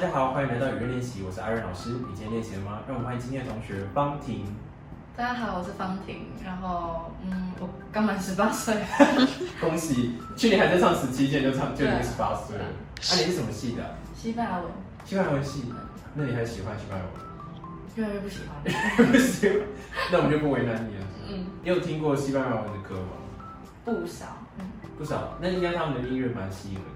大家好，欢迎来到语言练习，我是艾瑞老师。你今天练习了吗？让我们欢迎今天的同学方婷。大家好，我是方婷。然后，嗯，我刚满十八岁。恭喜！去年还在唱十七届，就唱就已经十八岁了。那你是什么系的？西班牙文。西班牙文系。那你还喜欢西班牙文？越来越不喜欢。不喜欢。那我们就不为难你了。嗯。你有听过西班牙文的歌吗？不少。嗯。不少。那应该他们的音乐蛮吸引人的吧？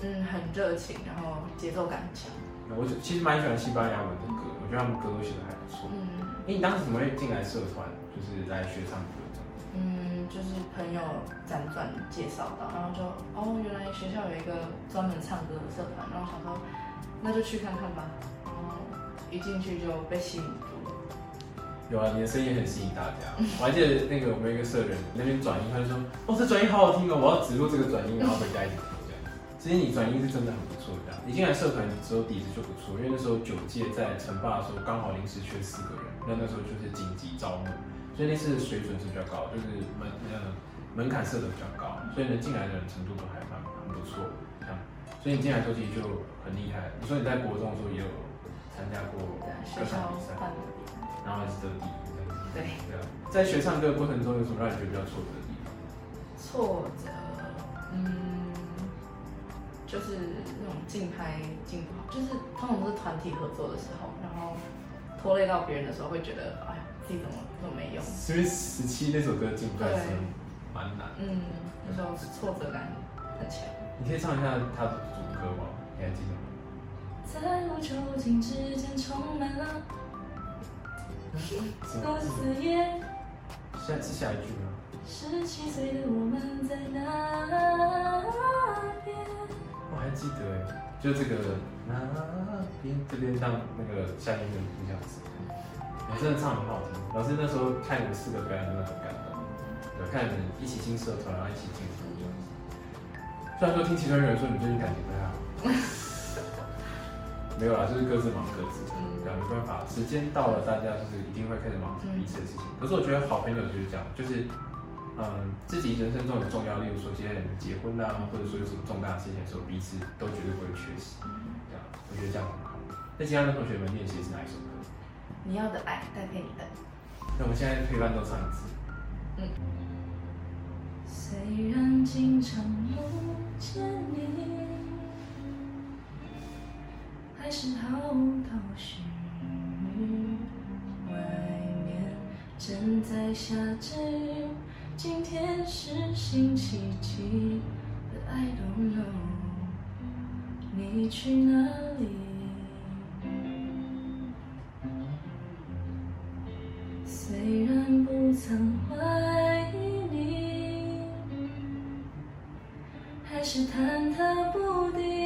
嗯，很热情，然后节奏感强。我其实蛮喜欢西班牙文的歌，我觉得他们歌都写的还不错。嗯。哎，你当时怎么会进来社团，就是来学唱歌这样？嗯，就是朋友辗转介绍到，然后就哦，原来学校有一个专门唱歌的社团，然后想说那就去看看吧。然后一进去就被吸引住了。有啊，你的声音很吸引大家。我还记得那个我们一个社人那边转音，他就说哦，这转音好好听哦，我要植入这个转音，然后回家一起听这样。其实你转音是真的很你进来社团之后底子就不错，因为那时候九届在成霸的时候刚好临时缺四个人，那那时候就是紧急招募，所以那次水准是比较高，就是门呃门槛设的比较高，所以能进来的人程度都还蛮很不错，这样，所以你进来之后其实就很厉害。你说你在国中的时候也有参加过歌唱比赛，然后还是得第一，对对啊，在学唱歌的过程中有什么让你觉得比较挫折的地方？挫折，嗯。就是那种竞拍竞不好，就是通常都是团体合作的时候，然后拖累到别人的时候，会觉得哎呀自己怎么这么没用。因为十七那首歌竞拍是蛮难，嗯，那时候挫折感很强。你可以唱一下他的主歌吗？你还记得吗？在无究竟之间充满了多思念。下是下一句吗？十七岁的我们在哪边？我还记得哎，就这个那边这边当那个夏天的这样子，你真的唱很好听。老师那时候看你们四个表演真的很感动，对，看你们一起进社团，然后一起进组这样子。虽然说听其他人说你最近感情不太好，没有啦，就是各自忙各自的，对，没办法，时间到了，大家就是一定会开始忙彼此的事情。可是我觉得好朋友就是这样，就是。嗯，自己人生中很重要，例如说今天结婚啊，或者说有什么重大事情的时候，彼此都绝对不会缺席。这样，我觉得这样很好。那其他的同学们练习是哪一首歌？你要的爱带给你的。那我们现在陪伴都唱一次。嗯。虽然经常梦见你，还是毫无头绪。外面正在下着。今天是星期几 I don't know，你去哪里？虽然不曾怀疑你，还是忐忑不定。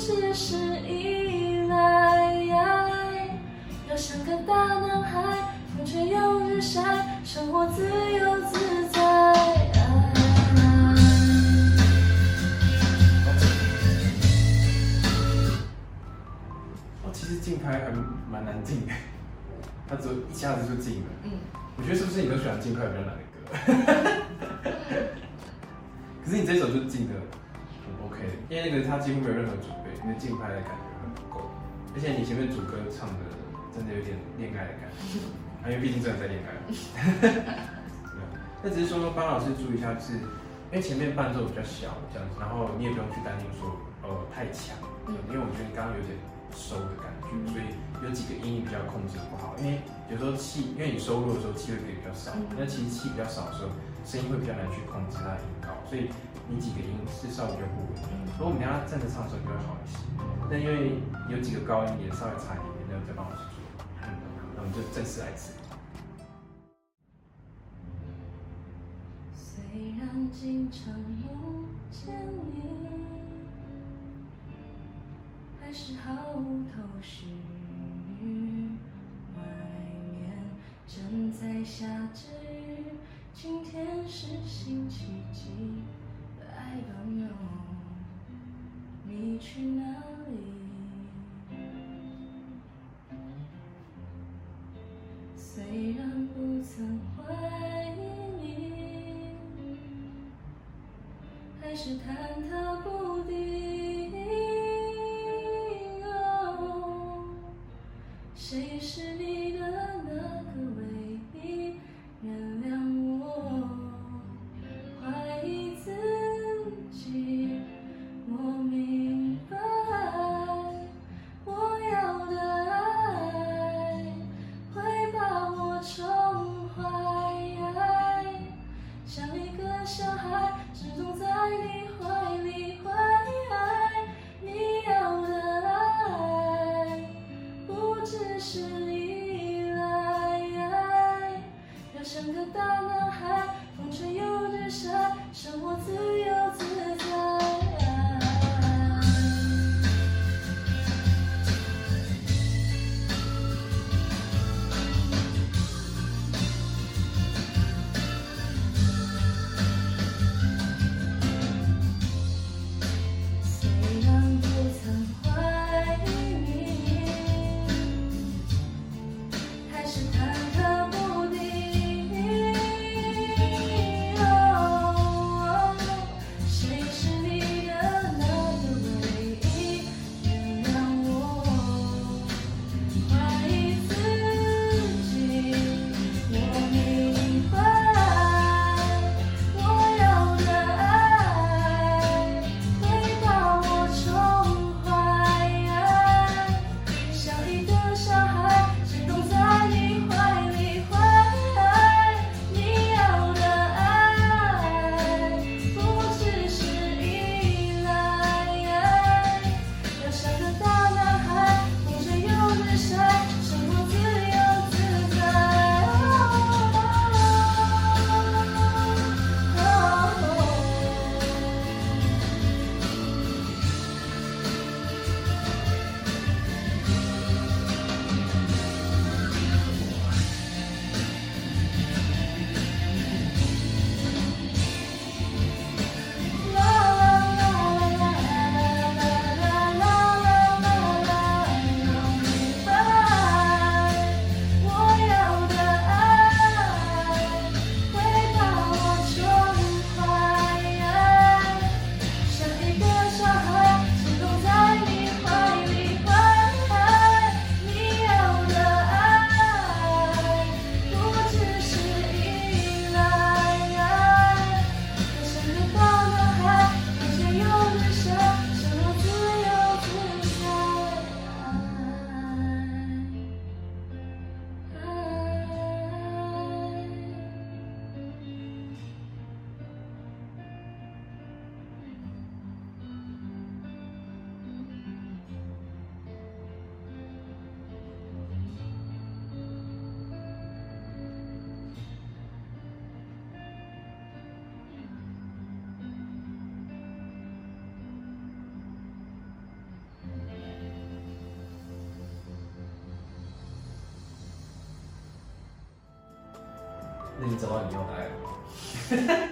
只是依赖。要像个大男孩，风吹又日晒，生活自由自在。静拍还蛮难静的，他只一下子就静了。嗯，我觉得是不是你都喜欢静拍比较难的歌？可是你这首就静的。几乎没有任何准备，因为竞拍的感觉很不够，而且你前面主歌唱的真的有点恋爱的感觉，因为毕竟真的在恋爱。那只是说帮老师注意一下，就是因为前面伴奏比较小这样子，然后你也不用去担心说呃太强，因为我觉得你刚刚有点收的感觉，所以有几个音比较控制不好，因为有时候气，因为你收入的时候气会比较少，那其实气比较少的时候，声音会比较难去控制它的音高，所以。你几个音是稍微比较不稳，如果我们等下站着唱的时候就会好一些。但因为有几个高音也稍微差一点，那再帮我去做。那我们就正式来一次。虽然经常梦见你，还是毫无头绪。外面正在下着雨，今天是星期几？I don't know，你去哪里？虽然不曾怀疑你，还是忐忑不那你找到你要的爱了吗？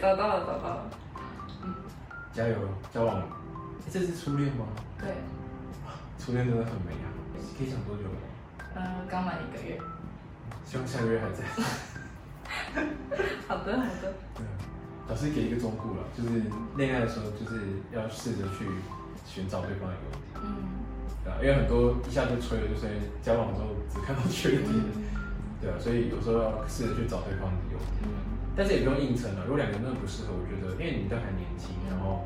找到了，找到了。加油，交往。欸这是初恋吗？对，初恋真的很美啊！可以讲多久吗？呃，刚满一个月。希望下个月还在。好的，好的。对啊，老师给一个忠告了，就是恋爱的时候，就是要试着去寻找对方的优点，嗯对啊，因为很多一下就吹了，就是交往之后只看到缺点，对啊，所以有时候要试着去找对方的优点，嗯但是也不用硬撑了。如果两个人真的不适合，我觉得，因为你们都还年轻，然后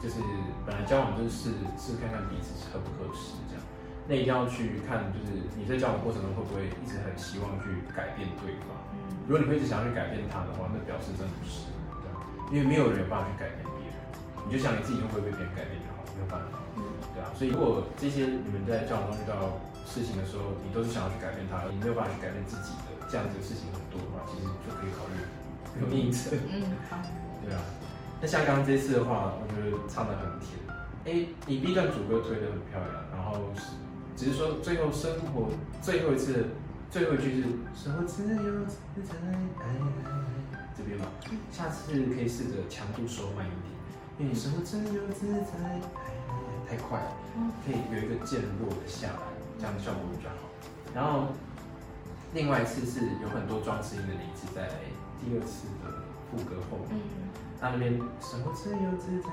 就是本来交往就是试试看看彼此合不合适这样，那一定要去看，就是你在交往过程中会不会一直很希望去改变对方。嗯如果你会一直想要去改变他的话，那表示真的不是，对吧？因为没有人有办法去改变别人，你就想你自己就不会被别人改变就好，没有办法，嗯对啊。所以如果这些你们在交往中遇到事情的时候，你都是想要去改变它，你没有办法去改变自己的这样子的事情很多的话，其实就可以考虑用硬扯。嗯，好，对啊，那像刚刚这次的话，我觉得唱的很甜。哎，你 B 段主歌推的很漂亮，然后是只是说最后生活最后一次最后一句是生活自由自在，爱爱爱这边嘛，下次可以试着强度收慢一点，因为你生活自由自在，太快了，可以有一个渐弱的下来，这样效果比较好。然后另外一次是有很多装饰音的离子在第二次的副歌后面。嗯那那边什么自由自在，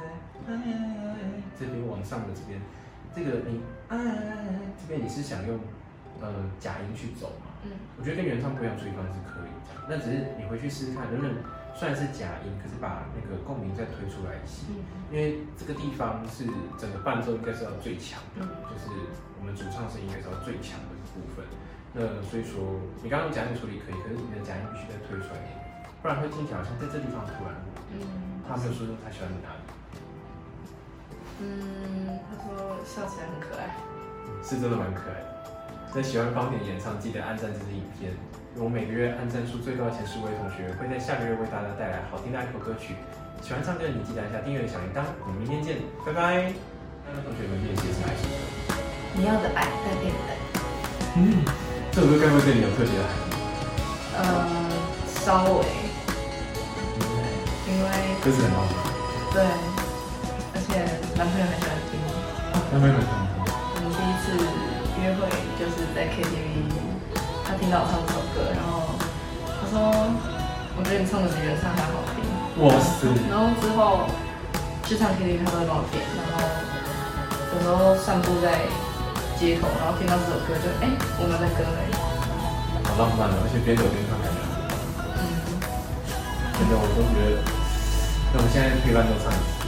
哎哎哎哎，这边往上的这边，这个你哎哎哎哎，这边你是想用呃假音去走嘛？嗯我觉得跟原唱不一样，处理方式可以这样，那只是你回去试试看，能不能虽然是假音，可是把那个共鸣再推出来一些，嗯因为这个地方是整个伴奏应该是要最强的，嗯就是我们主唱声应该是要最强的部分。那所以说，你刚刚假音处理可以，可是你的假音必须再推出来一点，不然会听起来好像在这地方突然。嗯，他没有说他喜欢你哪里，嗯，他说笑起来很可爱。是真的蛮可爱的。那喜欢方点演唱，记得按赞这支影片。我每个月按赞数最高的前十位同学，会在下个月为大家带来好听的爱口歌曲。喜欢唱歌的你，记得按下订阅的小铃铛。我们明天见，拜拜。那同学们练习是哪一首歌？你要的爱在变等。嗯，这首歌该不会对你有特别的含义？呃，稍微，因为歌词很好听，对，而且男朋友很喜欢听。男朋友很喜欢听。我们第一次约会就是在 KTV，他听到我唱这首歌，然后他说：“我觉得你唱的比原唱还好听。”哇塞！然后之后去唱 KTV，他都会帮我点，然后有时候散步在街头，然后听到这首歌就哎、我们的歌哎，好浪漫哦，而且边走边唱感觉。嗯，真的，我都觉得，那我们现在陪伴都唱一次。